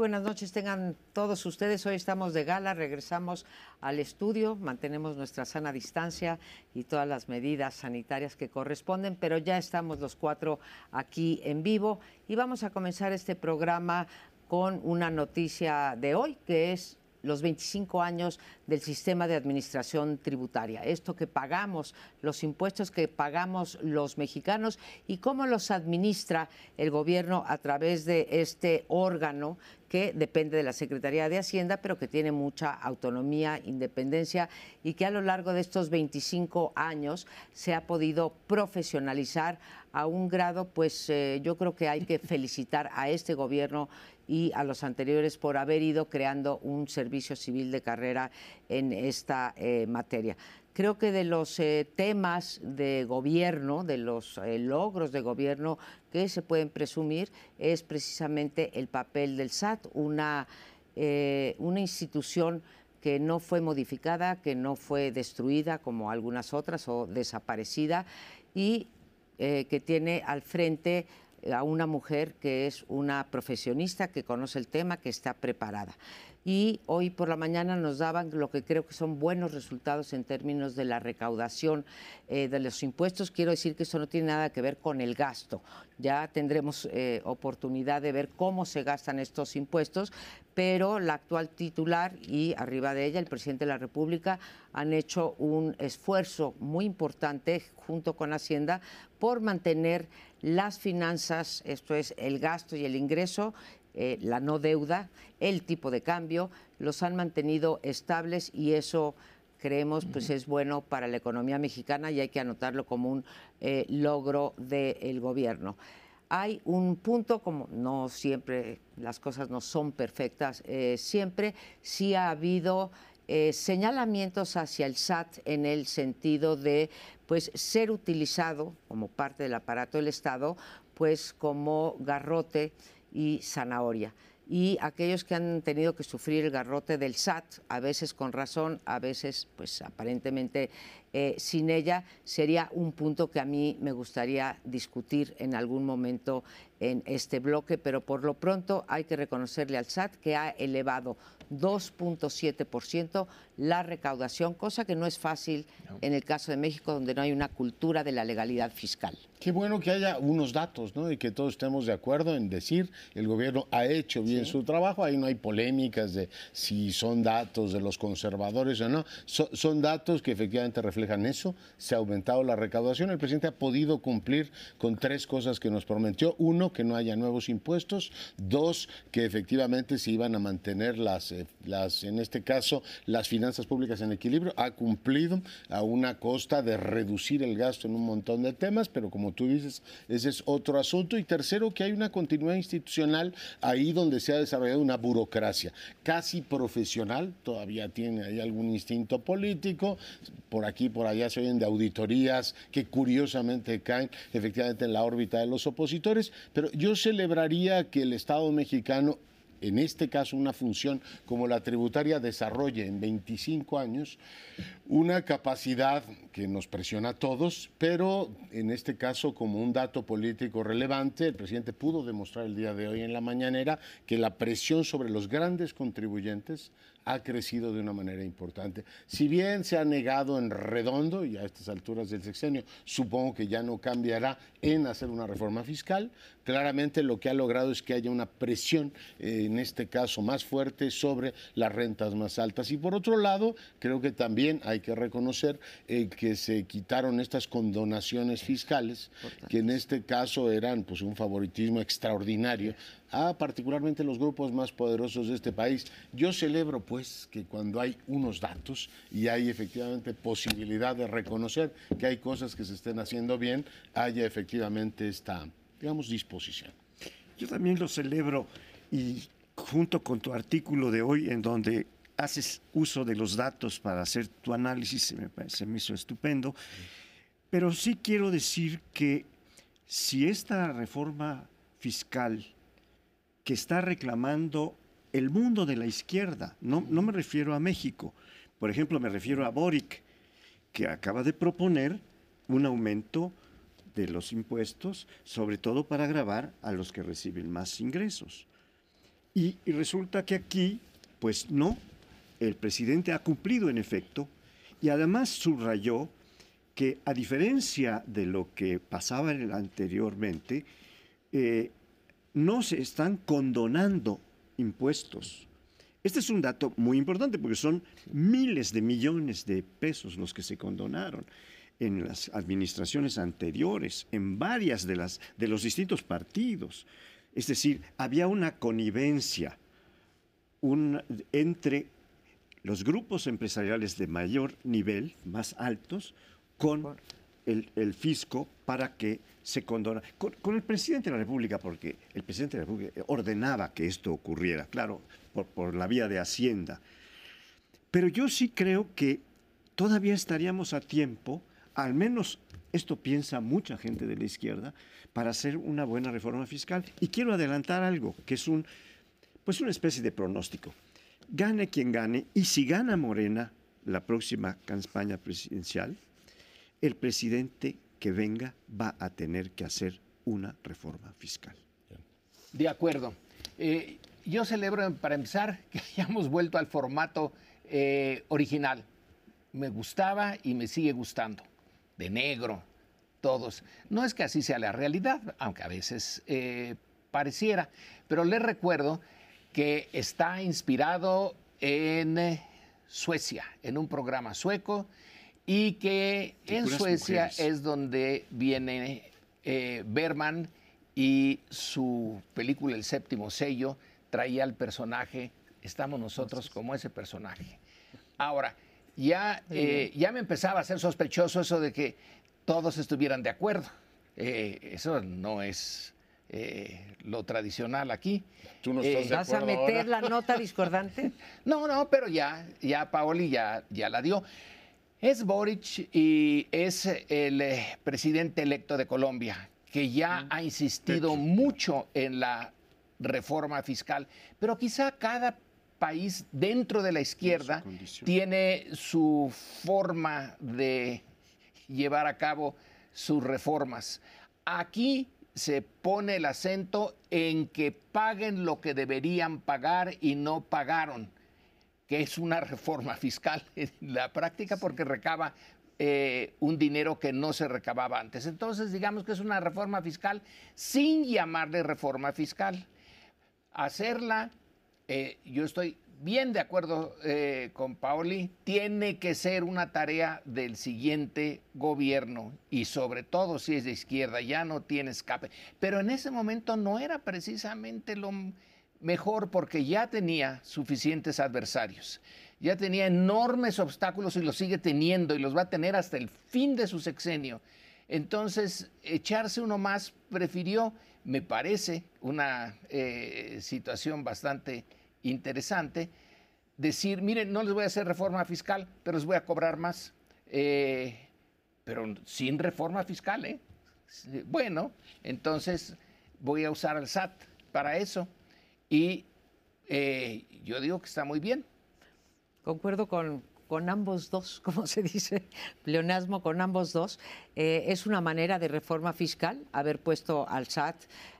Buenas noches, tengan todos ustedes. Hoy estamos de gala, regresamos al estudio, mantenemos nuestra sana distancia y todas las medidas sanitarias que corresponden, pero ya estamos los cuatro aquí en vivo y vamos a comenzar este programa con una noticia de hoy, que es los 25 años del sistema de administración tributaria, esto que pagamos, los impuestos que pagamos los mexicanos y cómo los administra el gobierno a través de este órgano que depende de la Secretaría de Hacienda, pero que tiene mucha autonomía, independencia y que a lo largo de estos 25 años se ha podido profesionalizar a un grado, pues eh, yo creo que hay que felicitar a este gobierno y a los anteriores por haber ido creando un servicio civil de carrera en esta eh, materia. Creo que de los eh, temas de gobierno, de los logros de gobierno que se pueden presumir, es precisamente el papel del SAT, una, una institución que no fue modificada, que no fue destruida como algunas otras o desaparecida y que tiene al frente a una mujer que es una profesionista, que conoce el tema, que está preparada. Y hoy por la mañana nos daban lo que creo que son buenos resultados en términos de la recaudación eh, de los impuestos. Quiero decir que eso no tiene nada que ver con el gasto. Ya tendremos eh, oportunidad de ver cómo se gastan estos impuestos, pero la actual titular y arriba de ella el presidente de la República han hecho un esfuerzo muy importante junto con Hacienda por mantener las finanzas, esto es el gasto y el ingreso, eh, la no deuda, el tipo de cambio, los han mantenido estables y eso creemos pues es bueno para la economía mexicana y hay que anotarlo como un eh, logro del gobierno. Hay un punto, como no siempre las cosas no son perfectas, eh, siempre sí ha habido señalamientos hacia el SAT en el sentido de pues ser utilizado como parte del aparato del Estado, pues como garrote y zanahoria. Y aquellos que han tenido que sufrir el garrote del SAT, a veces con razón, a veces pues aparentemente eh, sin ella, sería un punto que a mí me gustaría discutir en algún momento en este bloque, pero por lo pronto hay que reconocerle al SAT que ha elevado 2.7% la recaudación, cosa que no es fácil en el caso de México, donde no hay una cultura de la legalidad fiscal. Qué bueno que haya unos datos, ¿no? Y que todos estemos de acuerdo en decir el gobierno ha hecho bien su trabajo. Ahí no hay polémicas de si son datos de los conservadores o no. son datos que efectivamente reflejan eso. Se ha aumentado la recaudación. El presidente ha podido cumplir con tres cosas que nos prometió. Uno, que no haya nuevos impuestos. Dos, que efectivamente se iban a mantener las, eh, las en este caso, las finanzas públicas en equilibrio, ha cumplido a una costa de reducir el gasto en un montón de temas, pero como tú dices, ese es otro asunto. Y tercero, que hay una continuidad institucional ahí donde se ha desarrollado una burocracia casi profesional, todavía tiene ahí algún instinto político, por aquí, por allá se oyen de auditorías que curiosamente caen efectivamente en la órbita de los opositores, pero yo celebraría que el Estado mexicano en este caso una función como la tributaria desarrolle en 25 años una capacidad que nos presiona a todos, pero en este caso como un dato político relevante, el presidente pudo demostrar el día de hoy en la mañanera que la presión sobre los grandes contribuyentes ha crecido de una manera importante. Si bien se ha negado en redondo, y a estas alturas del sexenio supongo que ya no cambiará en hacer una reforma fiscal, claramente lo que ha logrado es que haya una presión, eh, en este caso más fuerte, sobre las rentas más altas. Y por otro lado, creo que también hay que reconocer eh, que se quitaron estas condonaciones fiscales, que en este caso eran pues, un favoritismo extraordinario a particularmente los grupos más poderosos de este país. Yo celebro pues que cuando hay unos datos y hay efectivamente posibilidad de reconocer que hay cosas que se estén haciendo bien, haya efectivamente esta, digamos, disposición. Yo también lo celebro y junto con tu artículo de hoy en donde haces uso de los datos para hacer tu análisis, se me, se me hizo estupendo, pero sí quiero decir que si esta reforma fiscal que está reclamando el mundo de la izquierda. No, no me refiero a México. Por ejemplo, me refiero a Boric, que acaba de proponer un aumento de los impuestos, sobre todo para grabar a los que reciben más ingresos. Y, resulta que aquí, pues no, el presidente ha cumplido en efecto y además subrayó que a diferencia de lo que pasaba anteriormente, eh, no se están condonando impuestos. Este es un dato muy importante porque son miles de millones de pesos los que se condonaron en las administraciones anteriores, en varias de, las, de los distintos partidos. Es decir, había una connivencia un, entre los grupos empresariales de mayor nivel, más altos, con el, fisco para que se condona. Con, el presidente de la República, porque el presidente de la República ordenaba que esto ocurriera, claro, por, por la vía de Hacienda. Pero yo sí creo que todavía estaríamos a tiempo, al menos esto piensa mucha gente de la izquierda, para hacer una buena reforma fiscal. Y quiero adelantar algo, que es un, pues una especie de pronóstico. Gane quien gane, y si gana Morena la próxima campaña presidencial, el presidente que venga va a tener que hacer una reforma fiscal. De acuerdo. Eh, yo celebro, para empezar, que hayamos vuelto al formato eh, original. Me gustaba y me sigue gustando. De negro, todos. No es que así sea la realidad, aunque a veces eh, pareciera, pero les recuerdo que está inspirado en Suecia, en un programa sueco y que en Suecia es donde viene eh, Berman y su película El séptimo sello traía al personaje, estamos nosotros como ese personaje. Ahora, ya, eh, ya me empezaba a ser sospechoso eso de que todos estuvieran de acuerdo. Eh, eso no es lo tradicional aquí. ¿Tú no estás de ¿Vas a meter la nota discordante? no, no, pero ya, ya Paoli ya, ya la dio. Es Boric y es el eh, presidente electo de Colombia, que ya ha insistido mucho en la reforma fiscal, pero quizá cada país dentro de la izquierda tiene su forma de llevar a cabo sus reformas. Aquí se pone el acento en que paguen lo que deberían pagar y no pagaron que es una reforma fiscal en la práctica porque recaba eh, un dinero que no se recababa antes. Entonces, digamos que es una reforma fiscal sin llamarle reforma fiscal. Hacerla, eh, yo estoy bien de acuerdo eh, con Paoli, tiene que ser una tarea del siguiente gobierno y sobre todo si es de izquierda, ya no tiene escape. Pero en ese momento no era precisamente lo mejor porque ya tenía suficientes adversarios, ya tenía enormes obstáculos y los sigue teniendo y los va a tener hasta el fin de su sexenio. Entonces, echarse uno más prefirió, me parece, una eh, situación bastante interesante, decir, miren, no les voy a hacer reforma fiscal, pero les voy a cobrar más. Eh, pero sin reforma fiscal, ¿eh? Bueno, entonces voy a usar al SAT para eso. Y eh, yo digo que está muy bien. Concuerdo con, con ambos dos, como se dice, pleonasmo con ambos dos. Eh, es una manera de reforma fiscal haber puesto al SAT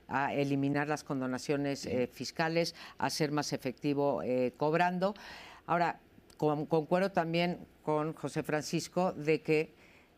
a eliminar las condonaciones eh, fiscales, a ser más efectivo cobrando. Ahora, concuerdo también con José Francisco de que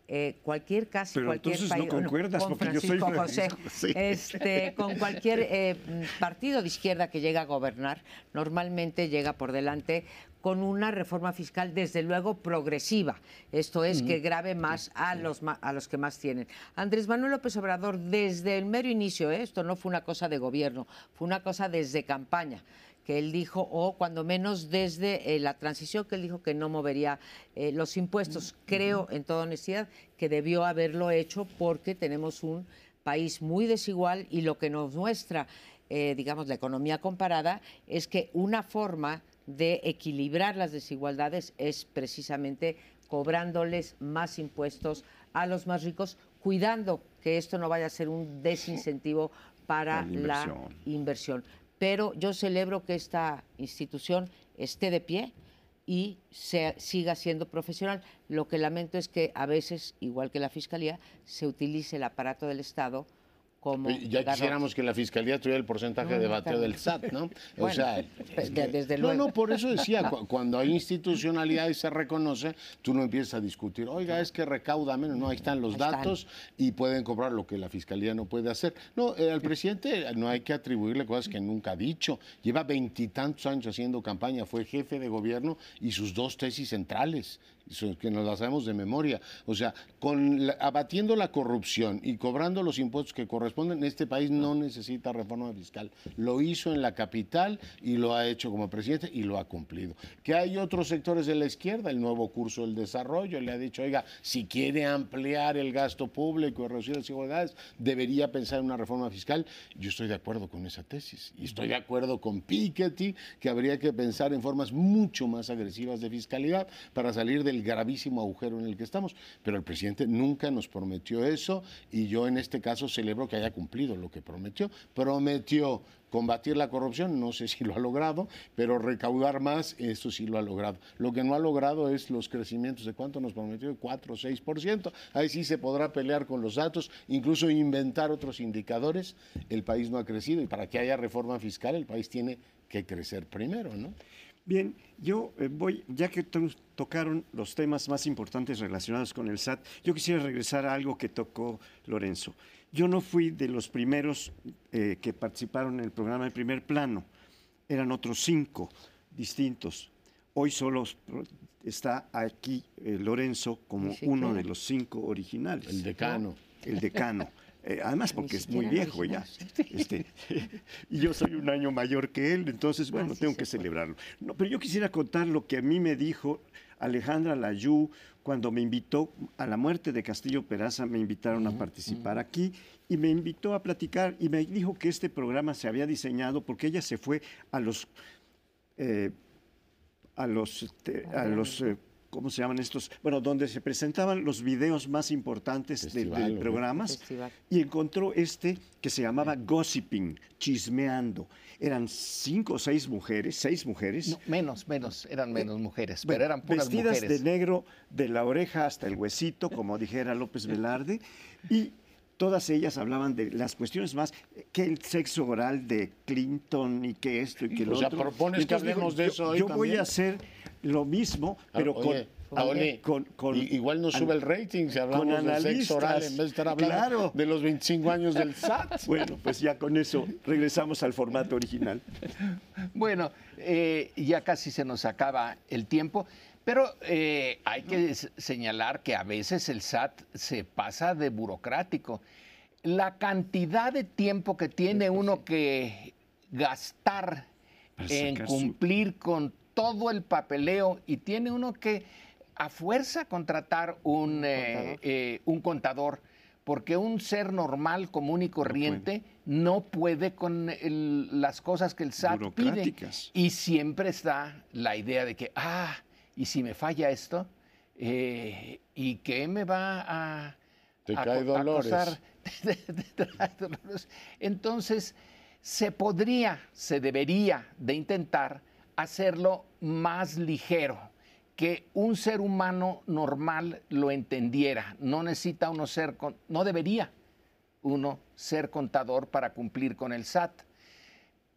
eh, cualquier casi Pero cualquier país, no concuerdas con porque yo soy José, este, con cualquier eh, partido de izquierda que llega a gobernar, normalmente llega por delante con una reforma fiscal desde luego progresiva. Esto es que grave más a los a los que más tienen. Andrés Manuel López Obrador desde el mero inicio, ¿eh? esto no fue una cosa de gobierno, fue una cosa desde campaña que él dijo, o cuando menos desde eh, la transición, que él dijo que no movería eh, los impuestos. Creo, en toda honestidad, que debió haberlo hecho porque tenemos un país muy desigual y lo que nos muestra, eh, digamos, la economía comparada es que una forma de equilibrar las desigualdades es precisamente cobrándoles más impuestos a los más ricos, cuidando que esto no vaya a ser un desincentivo para la inversión pero yo celebro que esta institución esté de pie y siga siendo profesional. Lo que lamento es que a veces, igual que la Fiscalía, se utilice el aparato del Estado como... Ya quisiéramos que la Fiscalía tuviera el porcentaje de bateo del SAT, ¿no? o sea, desde luego. No, no, por eso decía, cuando hay institucionalidad y se reconoce, tú no empiezas a discutir, oiga, es que recauda menos, no, ahí están los datos y pueden cobrar lo que la Fiscalía no puede hacer. No, eh, al presidente no hay que atribuirle cosas que nunca ha dicho. Lleva veintitantos años haciendo campaña, fue jefe de gobierno y sus dos tesis centrales que nos las sabemos de memoria. O sea, abatiendo la corrupción y cobrando los impuestos que corresponden, este país no necesita reforma fiscal. Lo hizo en la capital y lo ha hecho como presidente y lo ha cumplido. Que hay otros sectores de la izquierda, el nuevo curso del desarrollo, le ha dicho, oiga, si quiere ampliar el gasto público y reducir las desigualdades, debería pensar en una reforma fiscal. Yo estoy de acuerdo con esa tesis y estoy de acuerdo con Piketty, que habría que pensar en formas mucho más agresivas de fiscalidad para salir de el gravísimo agujero en el que estamos. Pero el presidente nunca nos prometió eso y yo en este caso celebro que haya cumplido lo que prometió. Prometió combatir la corrupción, no sé si lo ha logrado, pero recaudar más, eso sí lo ha logrado. Lo que no ha logrado es los crecimientos de cuánto nos prometió, 4 o 6%. Ahí sí se podrá pelear con los datos, incluso inventar otros indicadores. El país no ha crecido y para que haya reforma fiscal el país tiene que crecer primero, ¿no? Bien, yo eh, voy, ya que tocaron los temas más importantes relacionados con el SAT, yo quisiera regresar a algo que tocó Lorenzo. Yo no fui de los primeros eh, que participaron en el programa de primer plano, eran otros cinco distintos. Hoy solo está aquí eh, Lorenzo como uno de los cinco originales. El decano. El decano. Eh, además porque es muy viejo ya. Este, y yo soy un año mayor que él, entonces, bueno, tengo que celebrarlo. No, pero yo quisiera contar lo que a mí me dijo Alejandra Layú cuando me invitó a la muerte de Castillo Peraza, me invitaron a participar aquí y me invitó a platicar y me dijo que este programa se había diseñado porque ella se fue a los... Eh, a los, este, a los eh, ¿cómo se llaman estos? Bueno, donde se presentaban los videos más importantes del, programa. Y encontró este que se llamaba Gossiping, chismeando. Eran cinco o seis mujeres, seis mujeres. menos, menos, eran eh, menos mujeres, pero eran puras vestidas de negro de la oreja hasta el huesito, como dijera López Velarde, y todas ellas hablaban de las cuestiones más, que el sexo oral de Clinton y que esto y que lo o sea, propones que hablemos de eso Yo voy a hacer lo mismo, ah, pero con, con, Igual no sube el rating si hablamos de sexo oral en vez de estar hablando de los 25 años del SAT. Bueno, pues ya con eso regresamos al formato original. Bueno, eh, ya casi se nos acaba el tiempo. Pero eh, hay que señalar que a veces el SAT se pasa de burocrático. La cantidad de tiempo que tiene uno que gastar en cumplir con todo el papeleo y tiene uno que a fuerza contratar un, eh, eh, contador. porque un ser normal, común y corriente no puede, con las cosas que el SAT pide. Y siempre está la idea de que, ah, y si me falla esto, eh, ¿y qué me va a, Te cae dolores. Entonces, se podría, se debería de intentar hacerlo más ligero, que un ser humano normal lo entendiera. No necesita uno ser, no debería uno ser contador para cumplir con el SAT.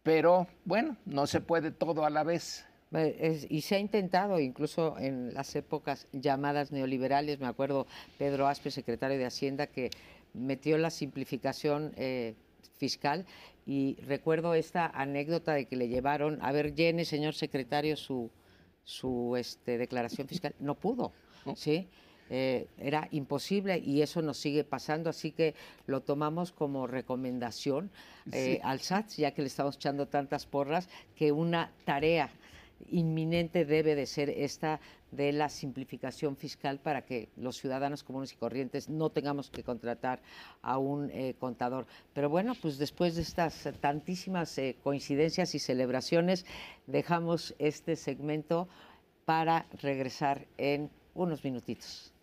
Pero bueno, no se puede todo a la vez. y se ha intentado, incluso en las épocas llamadas neoliberales, me acuerdo Pedro Aspe, secretario de Hacienda, que metió la simplificación eh, fiscal y recuerdo esta anécdota de que le llevaron, a ver, llene, señor secretario, su, su este, declaración fiscal. No pudo, ¿sí? Eh, era imposible y eso nos sigue pasando, así que lo tomamos como recomendación eh, al SAT, ya que le estamos echando tantas porras, que una tarea inminente debe de ser esta de la simplificación fiscal para que los ciudadanos comunes y corrientes no tengamos que contratar a un eh, contador. Pero bueno, pues después de estas tantísimas eh, coincidencias y celebraciones, dejamos este segmento para regresar en unos minutitos.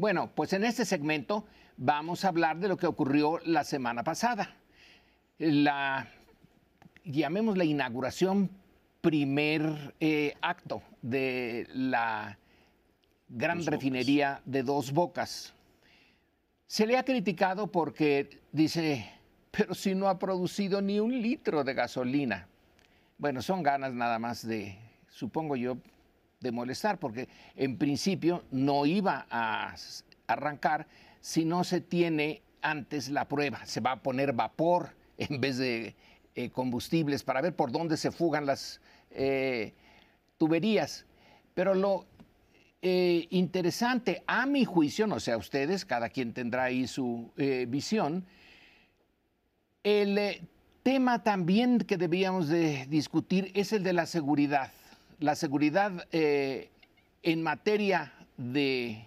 Bueno, pues en este segmento vamos a hablar de lo que ocurrió la semana pasada. la, llamemos la inauguración, primer eh, acto de la gran refinería de dos bocas. Se le ha criticado porque dice, pero si no ha producido ni un litro de gasolina. Bueno, son ganas nada más de, supongo yo, de molestar, porque en principio no iba a arrancar si no se tiene antes la prueba. Se va a poner vapor en vez de eh, combustibles para ver por dónde se fugan las eh, tuberías. Pero lo eh, interesante, a mi juicio, no sé a ustedes, cada quien tendrá ahí su visión, el tema también que debíamos de discutir es el de la seguridad. La seguridad en materia de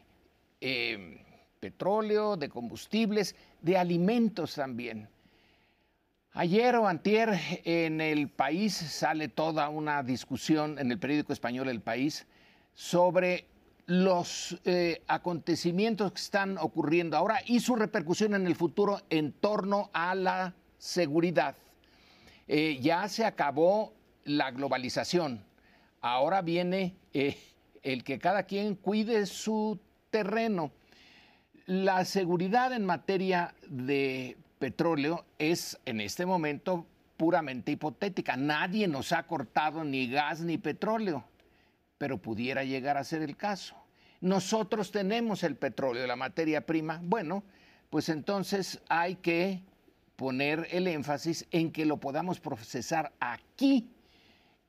petróleo, de combustibles, de alimentos también. Ayer o antier en el país sale toda una discusión en el periódico español El País sobre los eh, acontecimientos que están ocurriendo ahora y su repercusión en el futuro en torno a la seguridad. Eh, ya se acabó la globalización. Ahora viene eh, el que cada quien cuide su terreno la seguridad en materia de petróleo es en este momento puramente hipotética. Nadie nos ha cortado ni gas ni petróleo, pero pudiera llegar a ser el caso. Nosotros tenemos el petróleo, la materia prima. Bueno, pues entonces hay que poner el énfasis en que lo podamos procesar aquí.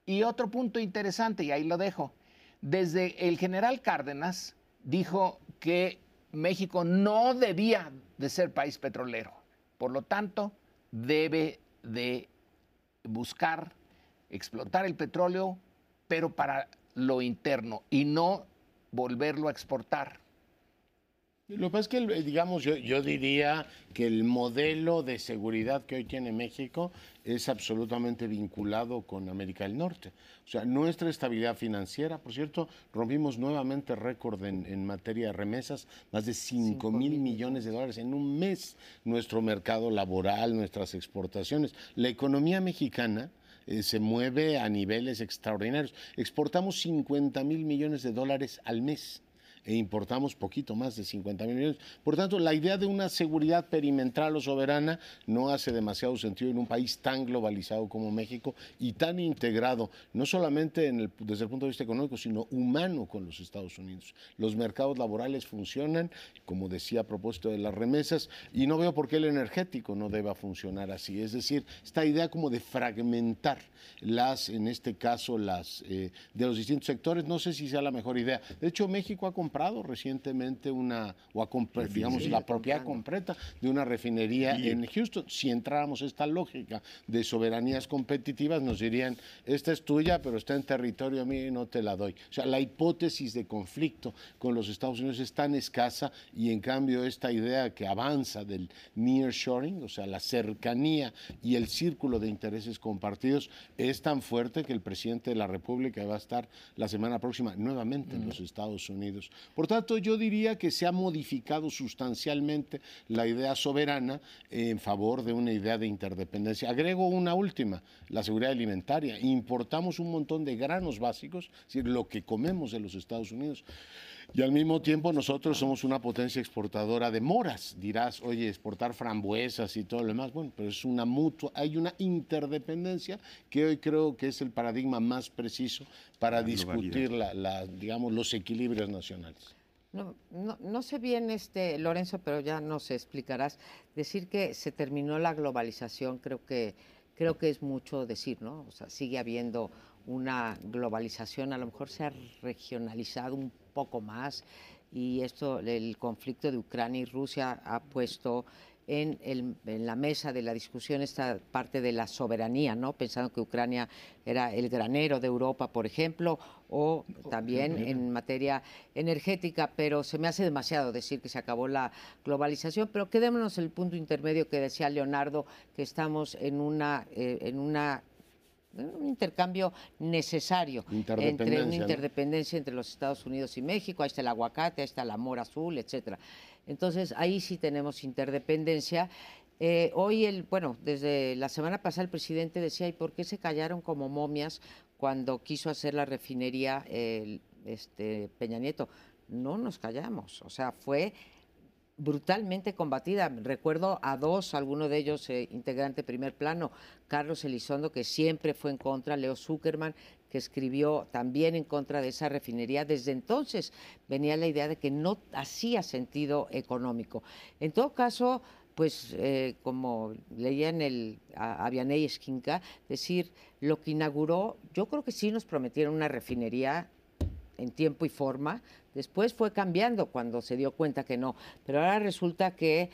Y otro punto interesante, y ahí lo dejo, desde el general Cárdenas dijo que México no debía de ser país petrolero. Por lo tanto, debe de buscar explotar el petróleo, pero para lo interno y no volverlo a exportar. Lo que pasa es que, digamos, yo, yo, diría que el modelo de seguridad que hoy tiene México es absolutamente vinculado con América del Norte. O sea, nuestra estabilidad financiera, por cierto, rompimos nuevamente récord en, materia de remesas, más de 5 mil millones de dólares en un mes. Nuestro mercado laboral, nuestras exportaciones, la economía mexicana. Eh, se mueve a niveles extraordinarios. Exportamos 50 mil millones de dólares al mes e importamos poquito más de 50 mil millones. Por tanto, la idea de una seguridad perimetral o soberana no hace demasiado sentido en un país tan globalizado como México y tan integrado, no solamente desde el punto de vista económico, sino humano con los Estados Unidos. Los mercados laborales funcionan, como decía a propósito de las remesas, y no veo por qué el energético no deba funcionar así. Es decir, esta idea como de fragmentar las, en este caso, las eh, de los distintos sectores, no sé si sea la mejor idea. De hecho, México ha comprado recientemente una, o digamos, la propiedad completa de una refinería en Houston. Si entráramos esta lógica de soberanías competitivas, nos dirían, esta es tuya, pero está en territorio mío y no te la doy. O sea, la hipótesis de conflicto con los Estados Unidos es tan escasa y en cambio esta idea que avanza del nearshoring, o sea, la cercanía y el círculo de intereses compartidos, es tan fuerte que el presidente de la República va a estar la semana próxima nuevamente en los Estados Unidos. Por tanto, yo diría que se ha modificado sustancialmente la idea soberana en favor de una idea de interdependencia. Agrego una última, la seguridad alimentaria. Importamos un montón de granos básicos, es decir, lo que comemos de los Estados Unidos. Y al mismo tiempo nosotros somos una potencia exportadora de moras. Dirás, oye, exportar frambuesas y todo lo demás. Bueno, pero es una mutua, hay una interdependencia que hoy creo que es el paradigma más preciso para discutir la, digamos, los equilibrios nacionales. No, no, sé bien, este, Lorenzo, pero ya nos explicarás. Decir que se terminó la globalización, creo que, creo que es mucho decir, ¿no? O sea, sigue habiendo una globalización, a lo mejor se ha regionalizado un poco más. Y esto, el conflicto de Ucrania y Rusia ha puesto en, en, la mesa de la discusión esta parte de la soberanía, ¿no? Pensando que Ucrania era el granero de Europa, por ejemplo, o también en materia energética, pero se me hace demasiado decir que se acabó la globalización, pero quedémonos en el punto intermedio que decía Leonardo, que estamos en una, eh, en una un intercambio necesario entre una interdependencia entre los Estados Unidos y México, ahí está el aguacate, ahí está el amor azul, etcétera. Entonces ahí sí tenemos interdependencia. Eh, hoy, el, bueno, desde la semana pasada el presidente decía, ¿y por qué se callaron como momias cuando quiso hacer la refinería este, Peña Nieto? No nos callamos, o sea, fue brutalmente combatida. Recuerdo a dos, alguno de ellos eh, integrante primer plano, Carlos Elizondo, que siempre fue en contra, Leo Zuckerman, que escribió también en contra de esa refinería. Desde entonces venía la idea de que no hacía sentido económico. En todo caso, pues eh, como leía en el Avianey Esquinca, decir, lo que inauguró, yo creo que sí nos prometieron una refinería en tiempo y forma, Después fue cambiando cuando se dio cuenta que no, pero ahora resulta que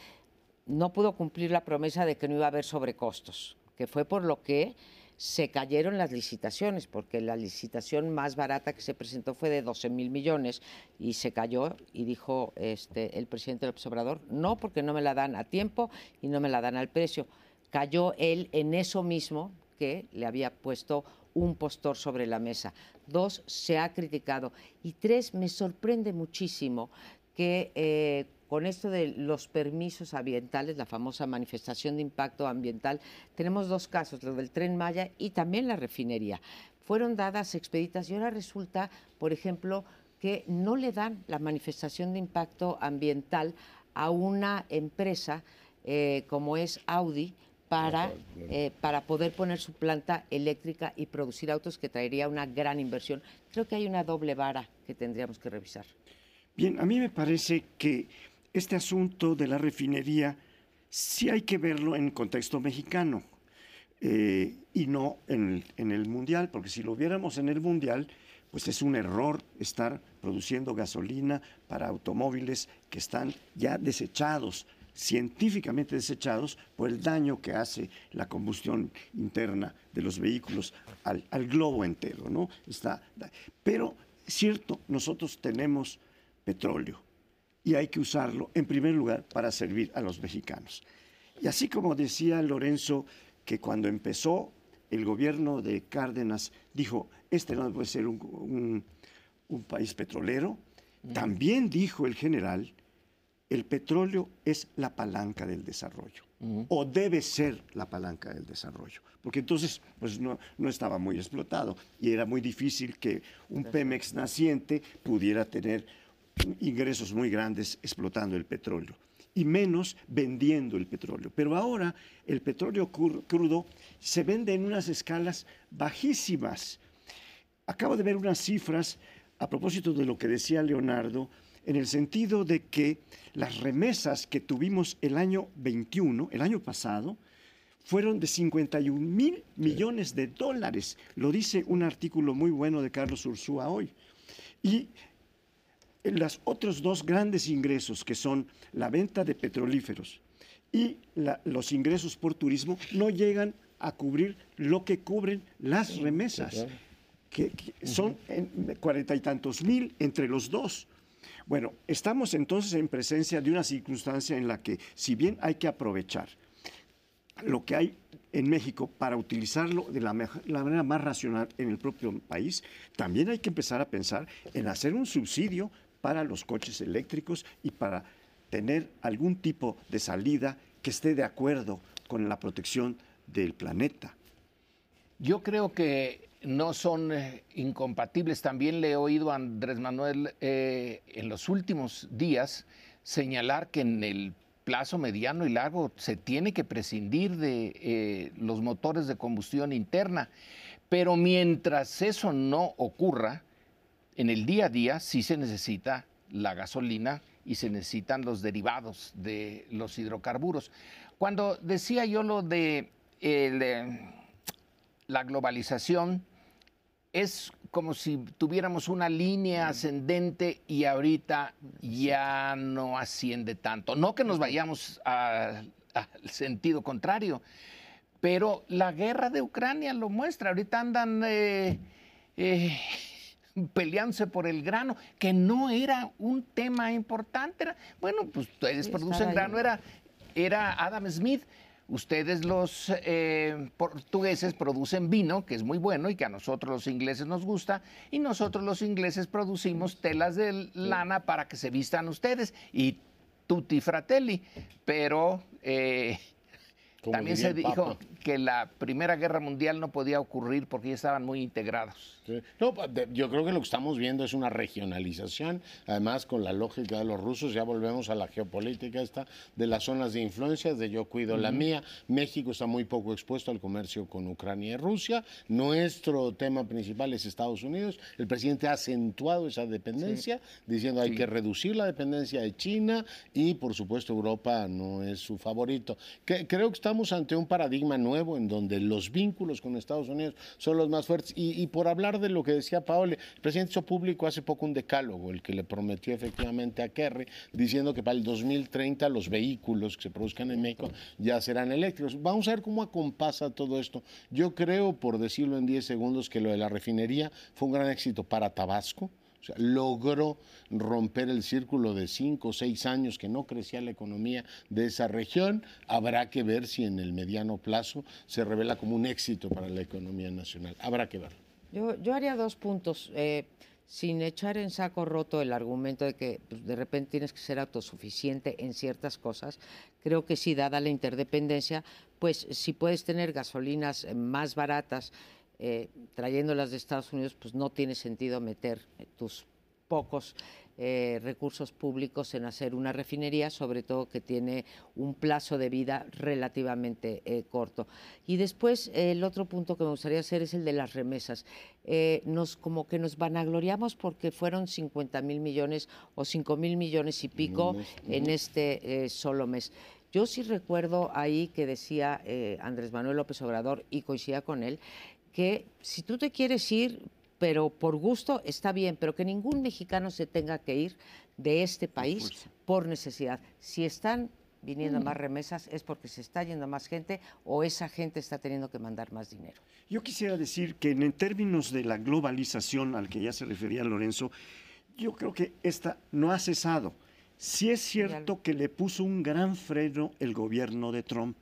no pudo cumplir la promesa de que no iba a haber sobrecostos, que fue por lo que se cayeron las licitaciones, porque la licitación más barata que se presentó fue de 12 mil millones y se cayó y dijo este, el presidente del observador, no porque no me la dan a tiempo y no me la dan al precio. Cayó él en eso mismo que le había puesto un postor sobre la mesa. Dos, se ha criticado. Y tres, me sorprende muchísimo que eh, con esto de los permisos ambientales, la famosa manifestación de impacto ambiental, tenemos dos casos, lo del tren Maya y también la refinería. Fueron dadas expeditas y ahora resulta, por ejemplo, que no le dan la manifestación de impacto ambiental a una empresa eh, como es Audi, para, eh, para poder poner su planta eléctrica y producir autos que traería una gran inversión. Creo que hay una doble vara que tendríamos que revisar. Bien, a mí me parece que este asunto de la refinería sí hay que verlo en contexto mexicano eh, y no en en el mundial, porque si lo viéramos en el mundial, pues es un error estar produciendo gasolina para automóviles que están ya desechados científicamente desechados por el daño que hace la combustión interna de los vehículos al, globo entero, ¿no? Está, pero, cierto, nosotros tenemos petróleo y hay que usarlo, en primer lugar, para servir a los mexicanos. Y así como decía Lorenzo, que cuando empezó el gobierno de Cárdenas dijo, este no puede ser un, país petrolero, también dijo el general el petróleo es la palanca del desarrollo, o debe ser la palanca del desarrollo, porque entonces pues no, no, estaba muy explotado y era muy difícil que un Pemex naciente pudiera tener ingresos muy grandes explotando el petróleo y menos vendiendo el petróleo. Pero ahora el petróleo crudo se vende en unas escalas bajísimas. Acabo de ver unas cifras a propósito de lo que decía Leonardo, en el sentido de que las remesas que tuvimos el año 21, el año pasado, fueron de 51 mil millones de dólares. Lo dice un artículo muy bueno de Carlos Ursúa hoy. Y los otros dos grandes ingresos, que son la venta de petrolíferos y los ingresos por turismo, no llegan a cubrir lo que cubren las remesas, que, son cuarenta y tantos mil entre los dos. Bueno, estamos entonces en presencia de una circunstancia en la que, si bien hay que aprovechar lo que hay en México para utilizarlo de la, manera más racional en el propio país, también hay que empezar a pensar en hacer un subsidio para los coches eléctricos y para tener algún tipo de salida que esté de acuerdo con la protección del planeta. Yo creo que no son eh, incompatibles. También le he oído a Andrés Manuel eh, en los últimos días señalar que en el plazo mediano y largo se tiene que prescindir de eh, los motores de combustión interna. Pero mientras eso no ocurra, en el día a día sí se necesita la gasolina y se necesitan los derivados de los hidrocarburos. Cuando decía yo lo de la globalización, es como si tuviéramos una línea ascendente y ahorita ya no asciende tanto. No que nos vayamos al sentido contrario, pero la guerra de Ucrania lo muestra. Ahorita andan eh, eh, peleándose por el grano, que no era un tema importante. bueno, pues ustedes producen grano, era, era Adam Smith. Ustedes los eh, portugueses producen vino, que es muy bueno y que a nosotros los ingleses nos gusta, y nosotros los ingleses producimos telas de lana para que se vistan ustedes y tutti fratelli. Pero eh, También se dijo que la Primera Guerra Mundial no podía ocurrir porque ya estaban muy integrados. No, yo creo que lo que estamos viendo es una regionalización, además con la lógica de los rusos, ya volvemos a la geopolítica esta de las zonas de influencia, de yo cuido la mía. México está muy poco expuesto al comercio con Ucrania y Rusia. Nuestro tema principal es Estados Unidos. El presidente ha acentuado esa dependencia, diciendo hay que reducir la dependencia de China y, por supuesto, Europa no es su favorito. Que, creo que estamos ante un paradigma nuevo en donde los vínculos con Estados Unidos son los más fuertes. Y, por hablar de lo que decía Paolo, el presidente hizo público hace poco un decálogo, el que le prometió efectivamente a Kerry, diciendo que para el 2030 los vehículos que se produzcan en México ya serán eléctricos. Vamos a ver cómo acompasa todo esto. Yo creo, por decirlo en 10 segundos, que lo de la refinería fue un gran éxito para Tabasco. O sea, logró romper el círculo de cinco o seis años que no crecía la economía de esa región. Habrá que ver si en el mediano plazo se revela como un éxito para la economía nacional. Habrá que verlo. Yo, yo haría dos puntos. Eh, sin echar en saco roto el argumento de que pues, de repente tienes que ser autosuficiente en ciertas cosas, creo que sí, dada la interdependencia, pues si puedes tener gasolinas más baratas eh, trayéndolas de Estados Unidos, pues no tiene sentido meter tus pocos eh, recursos públicos en hacer una refinería, sobre todo que tiene un plazo de vida relativamente eh, corto. Y después el otro punto que me gustaría hacer es el de las remesas. Eh, nos como que nos vanagloriamos porque fueron 50 mil millones o 5 mil millones y pico en este solo mes. Yo sí recuerdo ahí que decía Andrés Manuel López Obrador y coincidía con él que si tú te quieres ir pero por gusto está bien, pero que ningún mexicano se tenga que ir de este país por necesidad. Si están viniendo mm. más remesas es porque se está yendo más gente o esa gente está teniendo que mandar más dinero. Yo quisiera decir que en términos de la globalización al que ya se refería Lorenzo, yo creo que esta no ha cesado. Sí es cierto que le puso un gran freno el gobierno de Trump.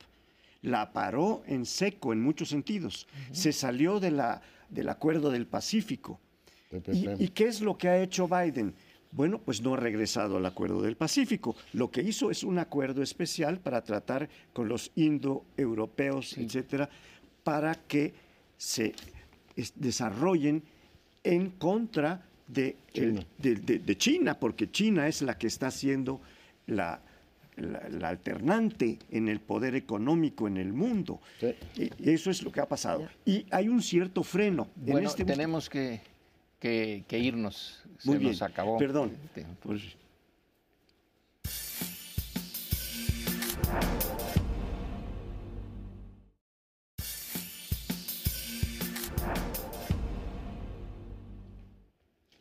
La paró en seco en muchos sentidos. Se salió de la del Acuerdo del Pacífico. ¿Y, qué es lo que ha hecho Biden? Bueno, pues no ha regresado al Acuerdo del Pacífico. Lo que hizo es un acuerdo especial para tratar con los indoeuropeos, etcétera, para que se desarrollen en contra de de, China, porque China es la que está haciendo la, la, alternante en el poder económico en el mundo. Y eso es lo que ha pasado. Y hay un cierto freno. Bueno, este tenemos que, que, irnos. Muy bien. acabó. Perdón. Pues,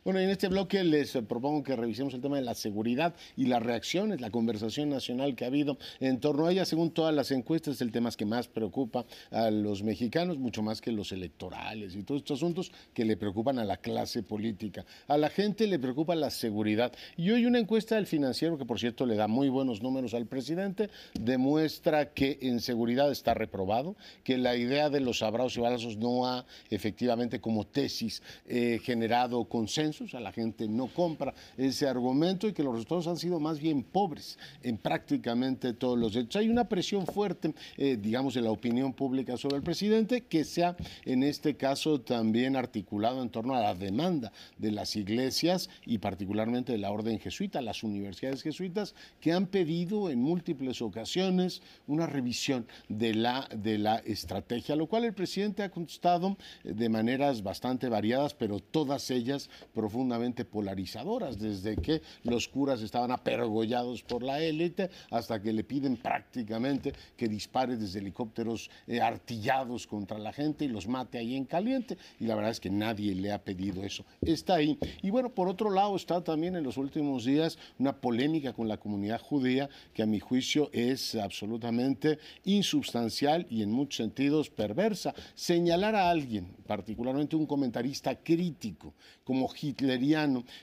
Bueno, en este bloque les propongo que revisemos el tema de la seguridad y las reacciones, la conversación nacional que ha habido en torno a ella. Según todas las encuestas, es el tema que más preocupa a los mexicanos, mucho más que los electorales y todos estos asuntos que le preocupan a la clase política. A la gente le preocupa la seguridad. Y hoy una encuesta del financiero, que por cierto le da muy buenos números al presidente, demuestra que en seguridad está reprobado, que la idea de los abrazos y balazos no ha efectivamente como tesis eh, generado consenso a la gente no compra ese argumento y que los resultados han sido más bien pobres en prácticamente todos los hechos. Hay una presión fuerte, eh, digamos, en la opinión pública sobre el presidente que se ha, en este caso, también articulado en torno a la demanda de las iglesias y particularmente de la orden jesuita, las universidades jesuitas, que han pedido en múltiples ocasiones una revisión de la, de la estrategia, lo cual el presidente ha contestado de maneras bastante variadas, pero todas ellas profundamente polarizadoras, desde que los curas estaban apergollados por la élite hasta que le piden prácticamente que dispare desde helicópteros eh, artillados contra la gente y los mate ahí en caliente. Y la verdad es que nadie le ha pedido eso. Está ahí. Y bueno, por otro lado está también en los últimos días una polémica con la comunidad judía que a mi juicio es absolutamente insubstancial y en muchos sentidos perversa. Señalar a alguien, particularmente un comentarista crítico, como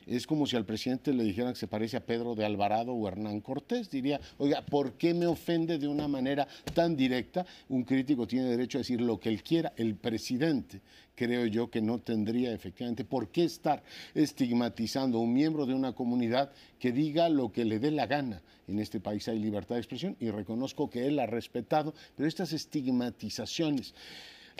Es como si al presidente le dijeran que se parece a Pedro de Alvarado o Hernán Cortés. Diría, oiga, ¿por qué me ofende de una manera tan directa? Un crítico tiene derecho a decir lo que él quiera. El presidente creo yo que no tendría efectivamente por qué estar estigmatizando a un miembro de una comunidad que diga lo que le dé la gana. En este país hay libertad de expresión y reconozco que él ha respetado, pero estas estigmatizaciones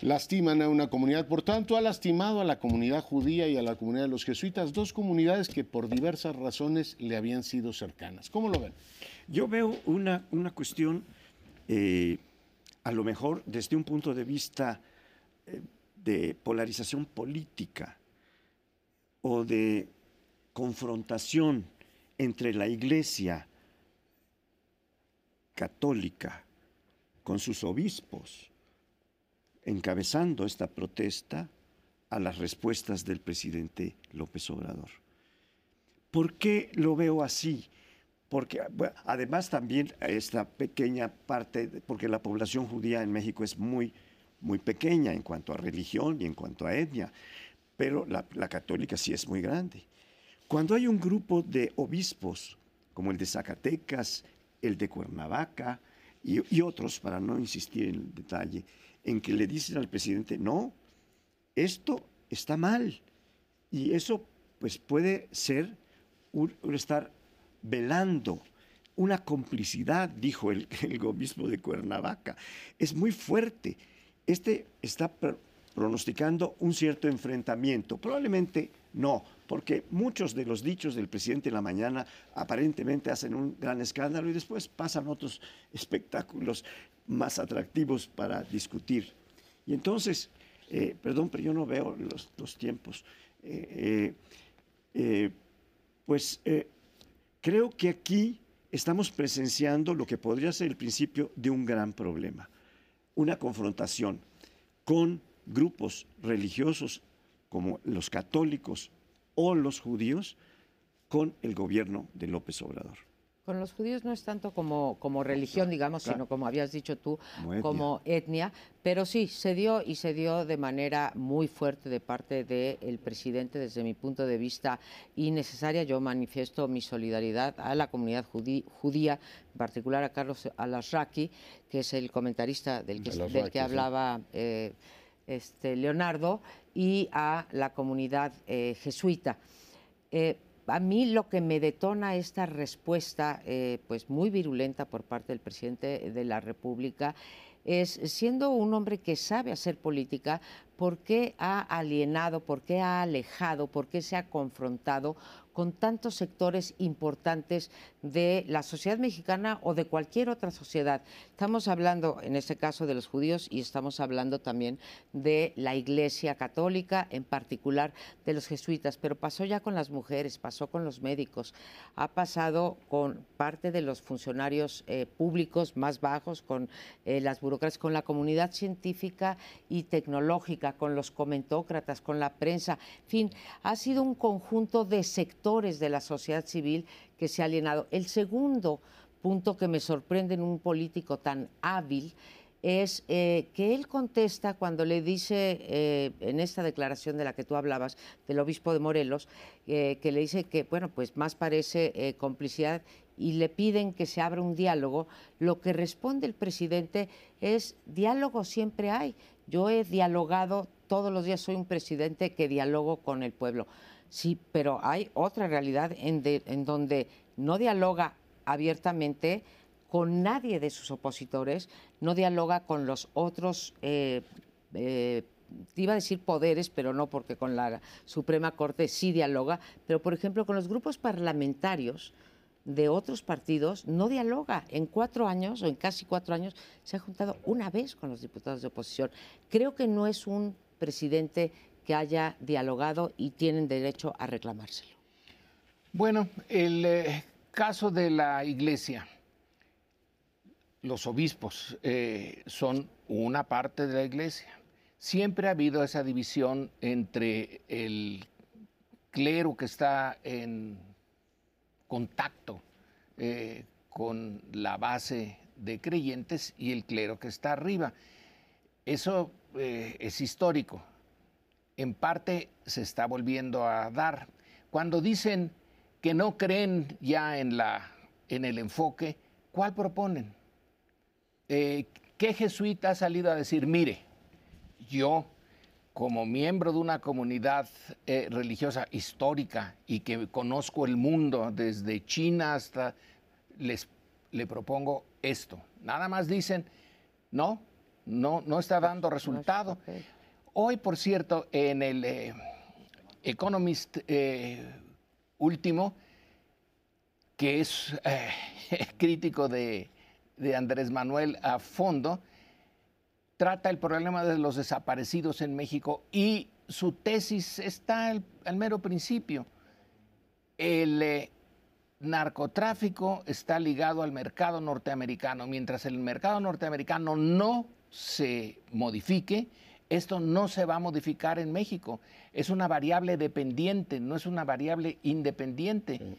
lastiman a una comunidad. Por tanto, ha lastimado a la comunidad judía y a la comunidad de los jesuitas, dos comunidades que por diversas razones le habían sido cercanas. ¿Cómo lo ven? Yo veo una, una cuestión, eh, a lo mejor desde un punto de vista eh, de polarización política o de confrontación entre la Iglesia católica con sus obispos encabezando esta protesta a las respuestas del presidente López Obrador. ¿Por qué lo veo así? Porque además también esta pequeña parte, porque la población judía en México es muy, muy pequeña en cuanto a religión y en cuanto a etnia, pero la, católica sí es muy grande. Cuando hay un grupo de obispos, como el de Zacatecas, el de Cuernavaca y, y otros, para no insistir en el detalle, en que le dicen al presidente, no, esto está mal. Y eso pues puede ser estar velando una complicidad, dijo el, el obispo de Cuernavaca. Es muy fuerte. Este está pronosticando un cierto enfrentamiento. Probablemente no, porque muchos de los dichos del presidente en la mañana aparentemente hacen un gran escándalo y después pasan otros espectáculos más atractivos para discutir. Y entonces, eh, perdón, pero yo no veo los, tiempos. Eh, eh, pues creo que aquí estamos presenciando lo que podría ser el principio de un gran problema, una confrontación con grupos religiosos como los católicos o los judíos con el gobierno de López Obrador. Con los judíos no es tanto como, como religión, digamos, sino como habías dicho tú, como etnia. pero sí, se dio y se dio de manera muy fuerte de parte del presidente, desde mi punto de vista innecesaria. Yo manifiesto mi solidaridad a la comunidad judía, en particular a Carlos Alasraki, que es el comentarista del que, del que hablaba eh, este, Leonardo, y a la comunidad eh, jesuita. Eh, a mí lo que me detona esta respuesta, eh, pues muy virulenta por parte del presidente de la República, es siendo un hombre que sabe hacer política, ¿por qué ha alienado, por qué ha alejado, por qué se ha confrontado con tantos sectores importantes de la sociedad mexicana o de cualquier otra sociedad. Estamos hablando, en este caso, de los judíos y estamos hablando también de la Iglesia Católica, en particular de los jesuitas, pero pasó ya con las mujeres, pasó con los médicos, ha pasado con parte de los funcionarios eh, públicos más bajos, con eh, las burocracias, con la comunidad científica y tecnológica, con los comentócratas, con la prensa, en fin, ha sido un conjunto de sectores de la sociedad civil que se ha alienado. El segundo punto que me sorprende en un político tan hábil es eh, que él contesta cuando le dice, eh, en esta declaración de la que tú hablabas, del obispo de Morelos, eh, que le dice que, bueno, pues más parece complicidad y le piden que se abra un diálogo, lo que responde el presidente es, diálogo siempre hay. Yo he dialogado todos los días, soy un presidente que dialogo con el pueblo. Sí, pero hay otra realidad en, donde no dialoga abiertamente con nadie de sus opositores, no dialoga con los otros, eh, eh, iba a decir poderes, pero no porque con la Suprema Corte sí dialoga, pero por ejemplo con los grupos parlamentarios de otros partidos no dialoga. En cuatro años, o en casi cuatro años, se ha juntado una vez con los diputados de oposición. Creo que no es un presidente que haya dialogado y tienen derecho a reclamárselo. Bueno, el eh, caso de la iglesia, los obispos eh, son una parte de la iglesia. Siempre ha habido esa división entre el clero que está en contacto eh, con la base de creyentes y el clero que está arriba. Eso es histórico en parte se está volviendo a dar. cuando dicen que no creen ya en, la, en el enfoque, ¿cuál proponen? Eh, ¿Qué jesuita ha salido a decir, mire, yo como miembro de una comunidad eh, religiosa histórica y que conozco el mundo desde China hasta, les le propongo esto. Nada más dicen, no, no, no está dando resultado. Hoy, por cierto, en el eh, Economist eh, último, que es crítico de, de Andrés Manuel a fondo, trata el problema de los desaparecidos en México y su tesis está al, mero principio. El eh, narcotráfico está ligado al mercado norteamericano. Mientras el mercado norteamericano no se modifique, esto no se va a modificar en México. Es una variable dependiente, no es una variable independiente.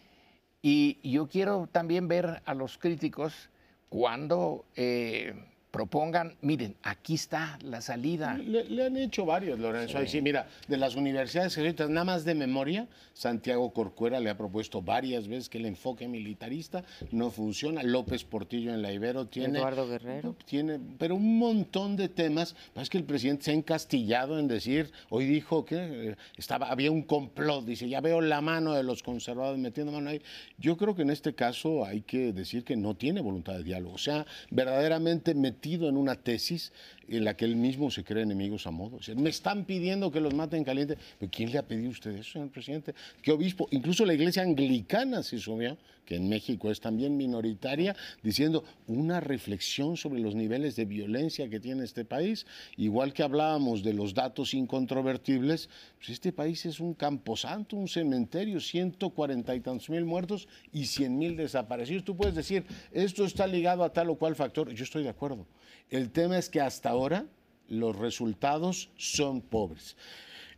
Y yo quiero también ver a los críticos cuando... Eh, propongan, miren, aquí está la salida. Le, han hecho varios, Lorenzo. Sí. mira, de las universidades secretas, nada más de memoria, Santiago Corcuera le ha propuesto varias veces que el enfoque militarista no funciona. López Portillo en la Ibero tiene. Eduardo Guerrero. Tiene, pero un montón de temas. Es que el presidente se ha encastillado en decir, hoy dijo que eh, estaba, había un complot, dice, ya veo la mano de los conservadores metiendo mano ahí. Yo creo que en este caso hay que decir que no tiene voluntad de diálogo. O sea, verdaderamente metido en una tesis en la que él mismo se cree enemigos a modo. me están pidiendo que los maten caliente. ¿Pero quién le ha pedido a usted eso, señor presidente? ¿Qué obispo? Incluso la iglesia anglicana se subió, que en México es también minoritaria, diciendo una reflexión sobre los niveles de violencia que tiene este país. Igual que hablábamos de los datos incontrovertibles, pues este país es un camposanto, un cementerio, 140 y tantos mil muertos y 100 mil desaparecidos. Tú puedes decir, esto está ligado a tal o cual factor. Yo estoy de acuerdo. El tema es que hasta ahora los resultados son pobres.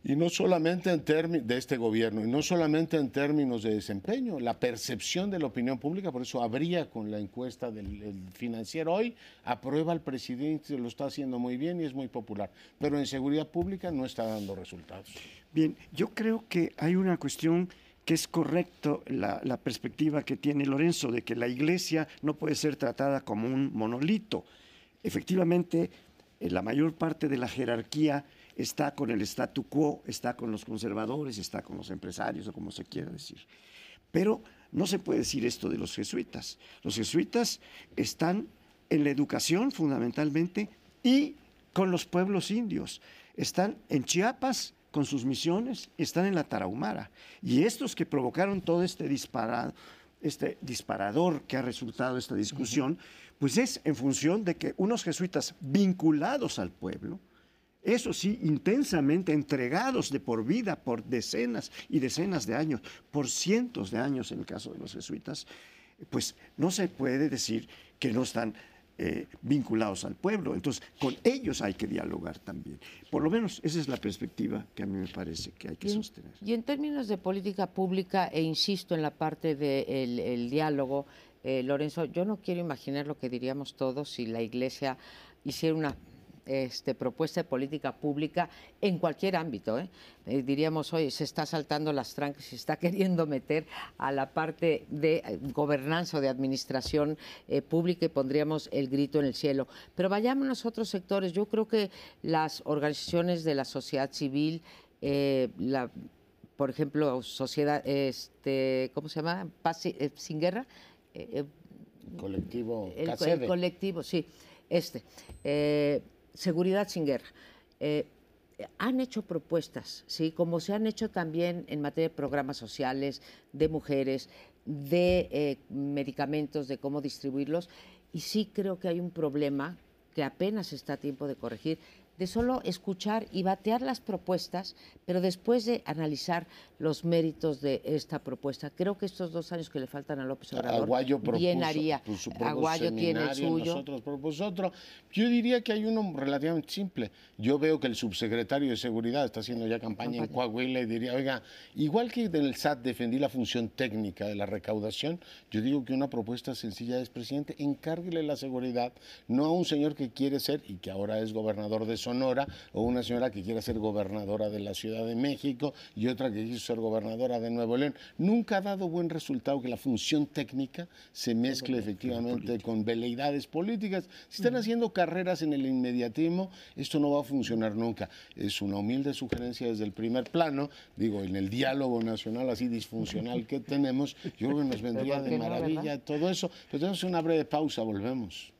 Y no solamente en términos de este gobierno, y no solamente en términos de desempeño, la percepción de la opinión pública, por eso habría con la encuesta del, financiero hoy, aprueba al presidente, lo está haciendo muy bien y es muy popular, pero en seguridad pública no está dando resultados. Bien, yo creo que hay una cuestión que es correcto la, la perspectiva que tiene Lorenzo de que la iglesia no puede ser tratada como un monolito efectivamente la mayor parte de la jerarquía está con el statu quo, está con los conservadores, está con los empresarios o como se quiera decir. Pero no se puede decir esto de los jesuitas. Los jesuitas están en la educación fundamentalmente y con los pueblos indios. Están en Chiapas con sus misiones, están en la Tarahumara. Y estos que provocaron todo este disparado, este disparador que ha resultado esta discusión, pues es en función de que unos jesuitas vinculados al pueblo, eso sí, intensamente entregados de por vida, por decenas y decenas de años, por cientos de años en el caso de los jesuitas, pues no se puede decir que no están eh, vinculados al pueblo. Entonces, con ellos hay que dialogar también. Por lo menos esa es la perspectiva que a mí me parece que hay que sostener. Y en términos de política pública, e insisto en la parte del diálogo, eh, Lorenzo, yo no quiero imaginar lo que diríamos todos si la Iglesia hiciera una este, propuesta de política pública en cualquier ámbito. ¿eh? Eh, diríamos, hoy se está saltando las trancas, se está queriendo meter a la parte de gobernanza o de administración pública y pondríamos el grito en el cielo. Pero vayamos a otros sectores. Yo creo que las organizaciones de la sociedad civil, por ejemplo, sociedad, este, ¿cómo se llama? Paz sin guerra, eh, eh, colectivo el, colectivo, sí, este, eh, Seguridad sin Guerra. han hecho propuestas, ¿sí? como se han hecho también en materia de programas sociales, de mujeres, de medicamentos, de cómo distribuirlos, y sí creo que hay un problema que apenas está a tiempo de corregir, de solo escuchar y batear las propuestas, pero después de analizar los méritos de esta propuesta. Creo que estos dos años que le faltan a López Obrador Aguayo bien haría. Aguayo tiene el suyo. Nosotros propuso otro. Yo diría que hay uno relativamente simple. Yo veo que el subsecretario de Seguridad está haciendo ya campaña, en Coahuila y diría, oiga, igual que en el SAT defendí la función técnica de la recaudación, yo digo que una propuesta sencilla es, presidente, encárguele la seguridad no a un señor que quiere ser y que ahora es gobernador de Sonora, Sonora, o una señora que quiera ser gobernadora de la Ciudad de México y otra que quiso ser gobernadora de Nuevo León. Nunca ha dado buen resultado que la función técnica se mezcle efectivamente con veleidades políticas. Si están haciendo carreras en el inmediatismo, esto no va a funcionar nunca. Es una humilde sugerencia desde el primer plano, digo, en el diálogo nacional así disfuncional que tenemos, yo creo que nos vendría de maravilla todo eso. Pero tenemos una breve pausa, volvemos.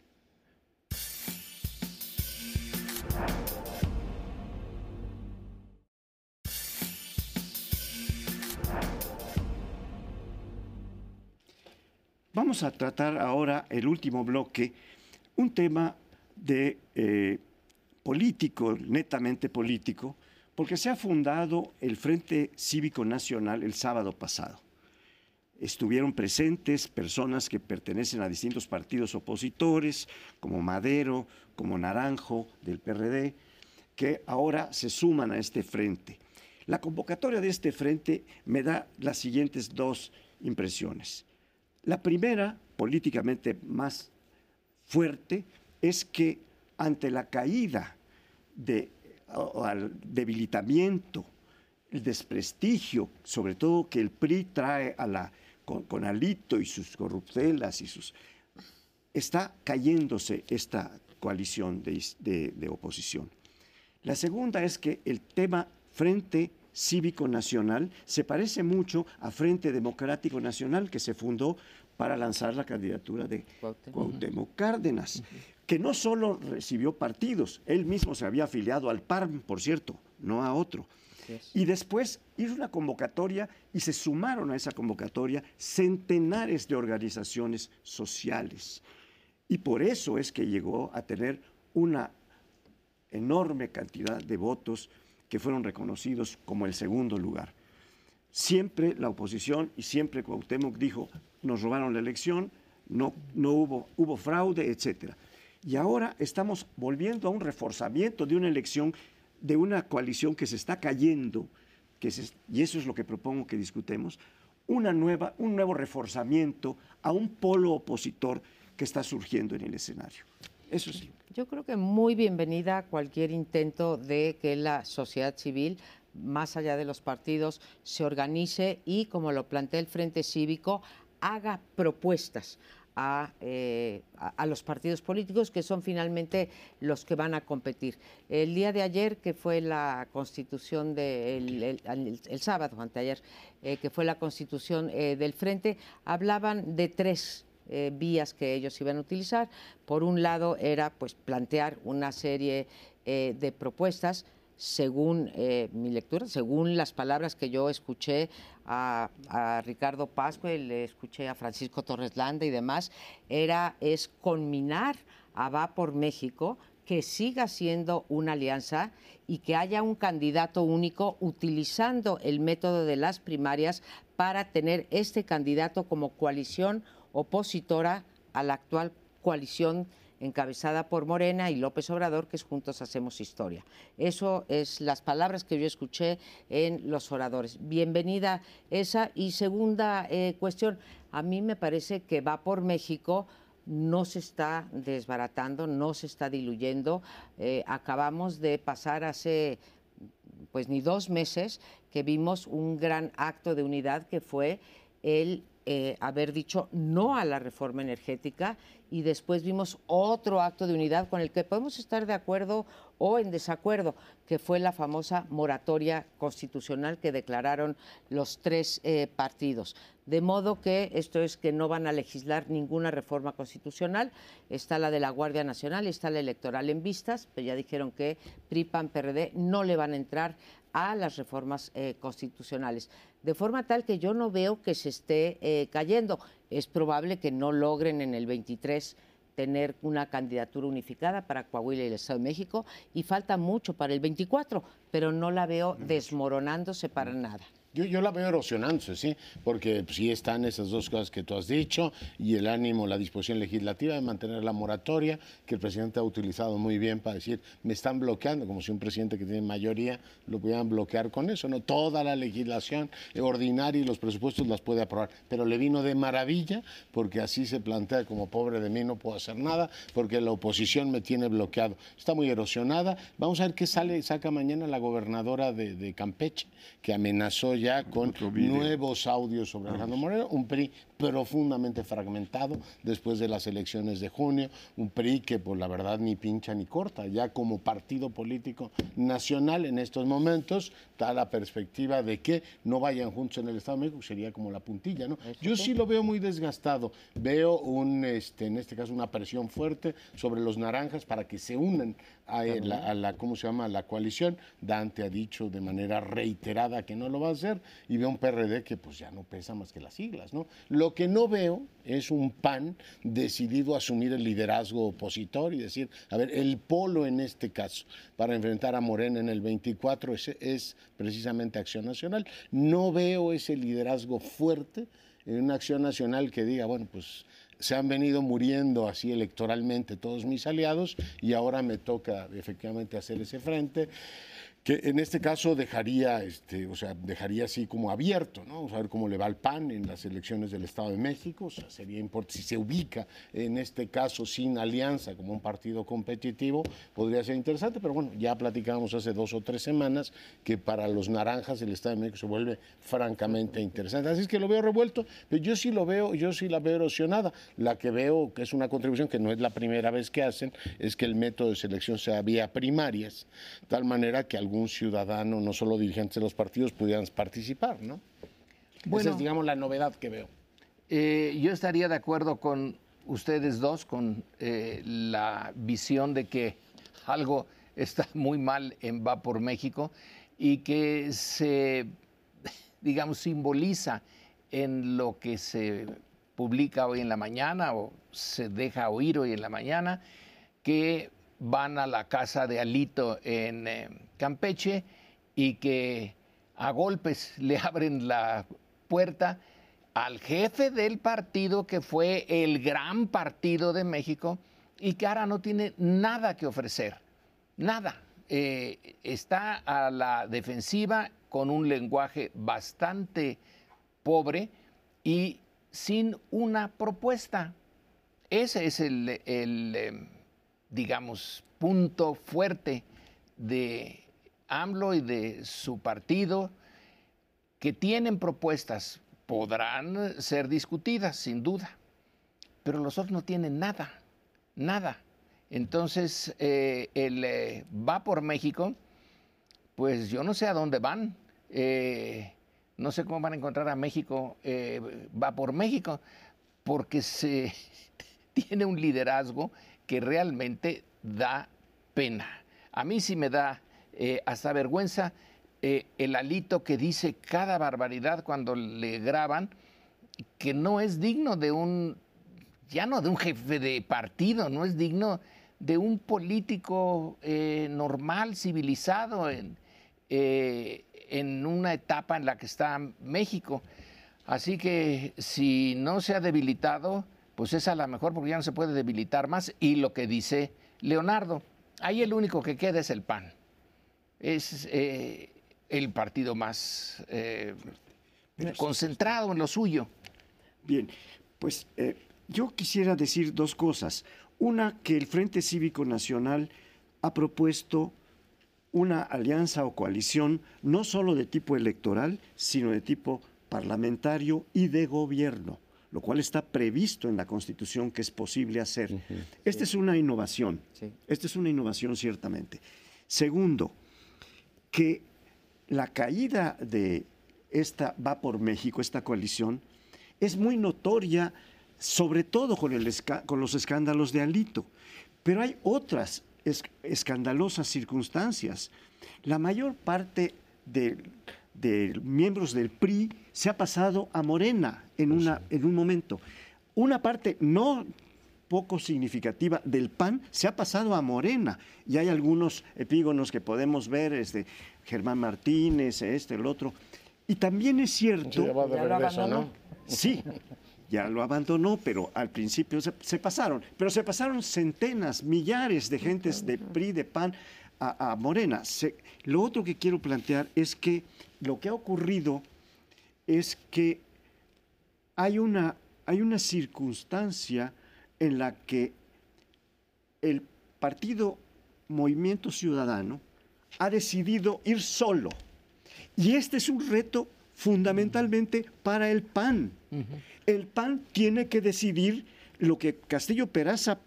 Vamos a tratar ahora el último bloque, un tema de eh, político, netamente político, porque se ha fundado el Frente Cívico Nacional el sábado pasado. Estuvieron presentes personas que pertenecen a distintos partidos opositores, como Madero, como Naranjo del PRD, que ahora se suman a este frente. La convocatoria de este frente me da las siguientes dos impresiones. La primera, políticamente más fuerte, es que ante la caída de, o al debilitamiento, el desprestigio, sobre todo que el PRI trae a la, con, Alito y sus corruptelas y sus... Está cayéndose esta coalición de, de oposición. La segunda es que el tema Frente Cívico Nacional se parece mucho a Frente Democrático Nacional que se fundó para lanzar la candidatura de Cuauhtémoc Cárdenas, que no solo recibió partidos, él mismo se había afiliado al PARM, por cierto, no a otro. Y después hizo una convocatoria y se sumaron a esa convocatoria centenares de organizaciones sociales. Y por eso es que llegó a tener una enorme cantidad de votos que fueron reconocidos como el segundo lugar. Siempre la oposición y siempre Cuauhtémoc dijo, nos robaron la elección, no, no hubo, hubo fraude, etc. Y ahora estamos volviendo a un reforzamiento de una elección, de una coalición que se está cayendo, que y eso es lo que propongo que discutemos, una nueva, un nuevo reforzamiento a un polo opositor que está surgiendo en el escenario. Eso sí. Yo creo que muy bienvenida cualquier intento de que la sociedad civil, más allá de los partidos, se organice y, como lo plantea el Frente Cívico, haga propuestas eh, a, los partidos políticos que son finalmente los que van a competir. El día de ayer, que fue la constitución del el, sábado, anteayer, eh, que fue la constitución eh, del Frente, hablaban de tres eh, vías que ellos iban a utilizar. Por un lado era pues plantear una serie eh, de propuestas según eh, mi lectura, según las palabras que yo escuché a, Ricardo Pascua, le escuché a Francisco Torres Landa y demás, era es conminar a Va por México que siga siendo una alianza y que haya un candidato único utilizando el método de las primarias para tener este candidato como coalición opositora a la actual coalición encabezada por Morena y López Obrador, que es Juntos Hacemos Historia. Eso es las palabras que yo escuché en los oradores. Bienvenida esa. Y segunda eh, cuestión, a mí me parece que va por México no se está desbaratando, no se está diluyendo. Eh, acabamos de pasar hace pues ni dos meses que vimos un gran acto de unidad que fue el eh, haber dicho no a la reforma energética y después vimos otro acto de unidad con el que podemos estar de acuerdo o en desacuerdo, que fue la famosa moratoria constitucional que declararon los tres eh, partidos. De modo que esto es que no van a legislar ninguna reforma constitucional. Está la de la Guardia Nacional y está la electoral en vistas, pero ya dijeron que PRI, PAN, PRD no le van a entrar a las reformas eh, constitucionales, de forma tal que yo no veo que se esté eh, cayendo. Es probable que no logren en el 23 tener una candidatura unificada para Coahuila y el Estado de México y falta mucho para el 24, pero no la veo desmoronándose para nada. Yo, yo la veo erosionándose, sí, porque pues, sí están esas dos cosas que tú has dicho y el ánimo, la disposición legislativa de mantener la moratoria, que el presidente ha utilizado muy bien para decir, me están bloqueando, como si un presidente que tiene mayoría lo pudieran bloquear con eso, ¿no? Toda la legislación ordinaria y los presupuestos las puede aprobar, pero le vino de maravilla porque así se plantea como pobre de mí no puedo hacer nada porque la oposición me tiene bloqueado. Está muy erosionada. Vamos a ver qué sale, saca mañana la gobernadora de Campeche, que amenazó ya con nuevos audios sobre Alejandro Moreno, un PRI profundamente fragmentado después de las elecciones de junio, un PRI que por la verdad ni pincha ni corta, ya como partido político nacional en estos momentos da la perspectiva de que no vayan juntos en el Estado de México, sería como la puntilla, ¿no? Yo sí lo veo muy desgastado, veo un, este, en este caso una presión fuerte sobre los naranjas para que se unan a la, a la, ¿cómo se llama?, la coalición. Dante ha dicho de manera reiterada que no lo va a hacer y veo un PRD que pues ya no pesa más que las siglas, ¿no? Lo que no veo es un PAN decidido a asumir el liderazgo opositor y decir, a ver, el polo en este caso para enfrentar a Morena en el 24 es, es precisamente Acción Nacional. No veo ese liderazgo fuerte en una acción nacional que diga, bueno, pues se han venido muriendo así electoralmente todos mis aliados y ahora me toca efectivamente hacer ese frente que en este caso dejaría, este, o sea, dejaría así como abierto, ¿no? Vamos a ver cómo le va al PAN en las elecciones del Estado de México, o sea, sería importante, si se ubica en este caso sin alianza como un partido competitivo, podría ser interesante, pero bueno, ya platicábamos hace dos o tres semanas que para los naranjas el Estado de México se vuelve francamente interesante, así es que lo veo revuelto, pero yo sí lo veo, yo sí la veo erosionada, la que veo que es una contribución que no es la primera vez que hacen, es que el método de selección sea vía primarias, tal manera que algún ciudadano, no solo dirigentes de los partidos, pudieran participar, ¿no? Bueno, Esa es, digamos, la novedad que veo. Eh, yo estaría de acuerdo con ustedes dos, con eh, la visión de que algo está muy mal en Va por México y que se, digamos, simboliza en lo que se publica hoy en la mañana o se deja oír hoy en la mañana, que van a la casa de Alito en eh, Campeche y que a golpes le abren la puerta al jefe del partido que fue el gran partido de México y que ahora no tiene nada que ofrecer, nada. Eh, está a la defensiva con un lenguaje bastante pobre y sin una propuesta. Ese es el, eh, digamos, punto fuerte de AMLO y de su partido, que tienen propuestas, podrán ser discutidas, sin duda, pero los otros no tienen nada, nada. Entonces, eh, el eh, va por México, pues yo no sé a dónde van. Eh, no sé cómo van a encontrar a México, va por México, porque se tiene un liderazgo que realmente da pena. A mí sí me da eh, hasta vergüenza eh, el alito que dice cada barbaridad cuando le graban, que no es digno de un, ya no de un jefe de partido, no es digno de un político eh, normal, civilizado, en, en una etapa en la que está México. Así que si no se ha debilitado, pues es a la mejor porque ya no se puede debilitar más. Y lo que dice Leonardo, ahí el único que queda es el PAN es eh, el partido más eh, concentrado en lo suyo. Bien, pues eh, yo quisiera decir dos cosas. Una, que el Frente Cívico Nacional ha propuesto una alianza o coalición no solo de tipo electoral, sino de tipo parlamentario y de gobierno, lo cual está previsto en la Constitución que es posible hacer. Esta es una innovación. Esta es una innovación ciertamente. Segundo, que la caída de esta Va por México, esta coalición, es muy notoria, sobre todo con, el, con los escándalos de Alito. Pero hay otras escandalosas circunstancias. La mayor parte de, de, miembros del PRI se ha pasado a Morena en, una, en un momento. Una parte no poco significativa del PAN se ha pasado a Morena. Y hay algunos epígonos que podemos ver, este, Germán Martínez, este, el otro. Y también es cierto... Ya regreso, abandonó. ¿no? Sí, ya lo abandonó, pero al principio se, se pasaron. Pero se pasaron centenas, millares de gentes de PRI, de PAN a, a Morena. Se- lo otro que quiero plantear es que lo que ha ocurrido es que hay una, hay una circunstancia en la que el partido Movimiento Ciudadano ha decidido ir solo. Y este es un reto fundamentalmente para el PAN. El PAN tiene que decidir lo que Castillo Peraza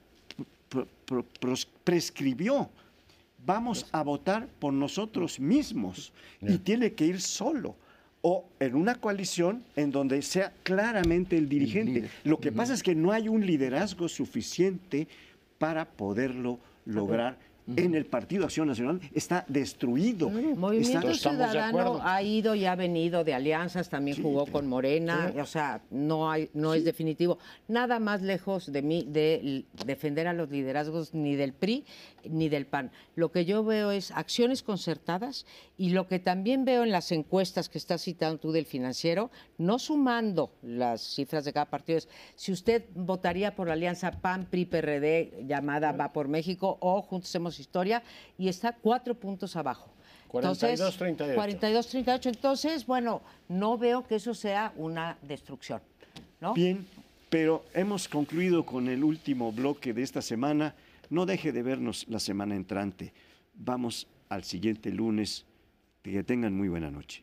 prescribió. Vamos a votar por nosotros mismos y tiene que ir solo o en una coalición en donde sea claramente el dirigente. Lo que pasa es que no hay un liderazgo suficiente para poderlo lograr en el Partido Acción Nacional. Está destruido. Movimiento Está- Estamos de Ciudadano ha ido y ha venido de alianzas, también jugó con Morena, o sea, no hay, no es definitivo. Nada más lejos de mí de defender a los liderazgos ni del PRI ni del PAN. Lo que yo veo es acciones concertadas y lo que también veo en las encuestas que estás citando tú del financiero, no sumando las cifras de cada partido, es si usted votaría por la alianza PAN, PRI, PRD, llamada Va por México o Juntos Hacemos Historia, y está cuatro puntos abajo. 42, 38. 42, 38. Entonces, bueno, no veo que eso sea una destrucción. ¿no? Bien, pero hemos concluido con el último bloque de esta semana. No deje de vernos la semana entrante. Vamos al siguiente lunes. Que tengan muy buena noche.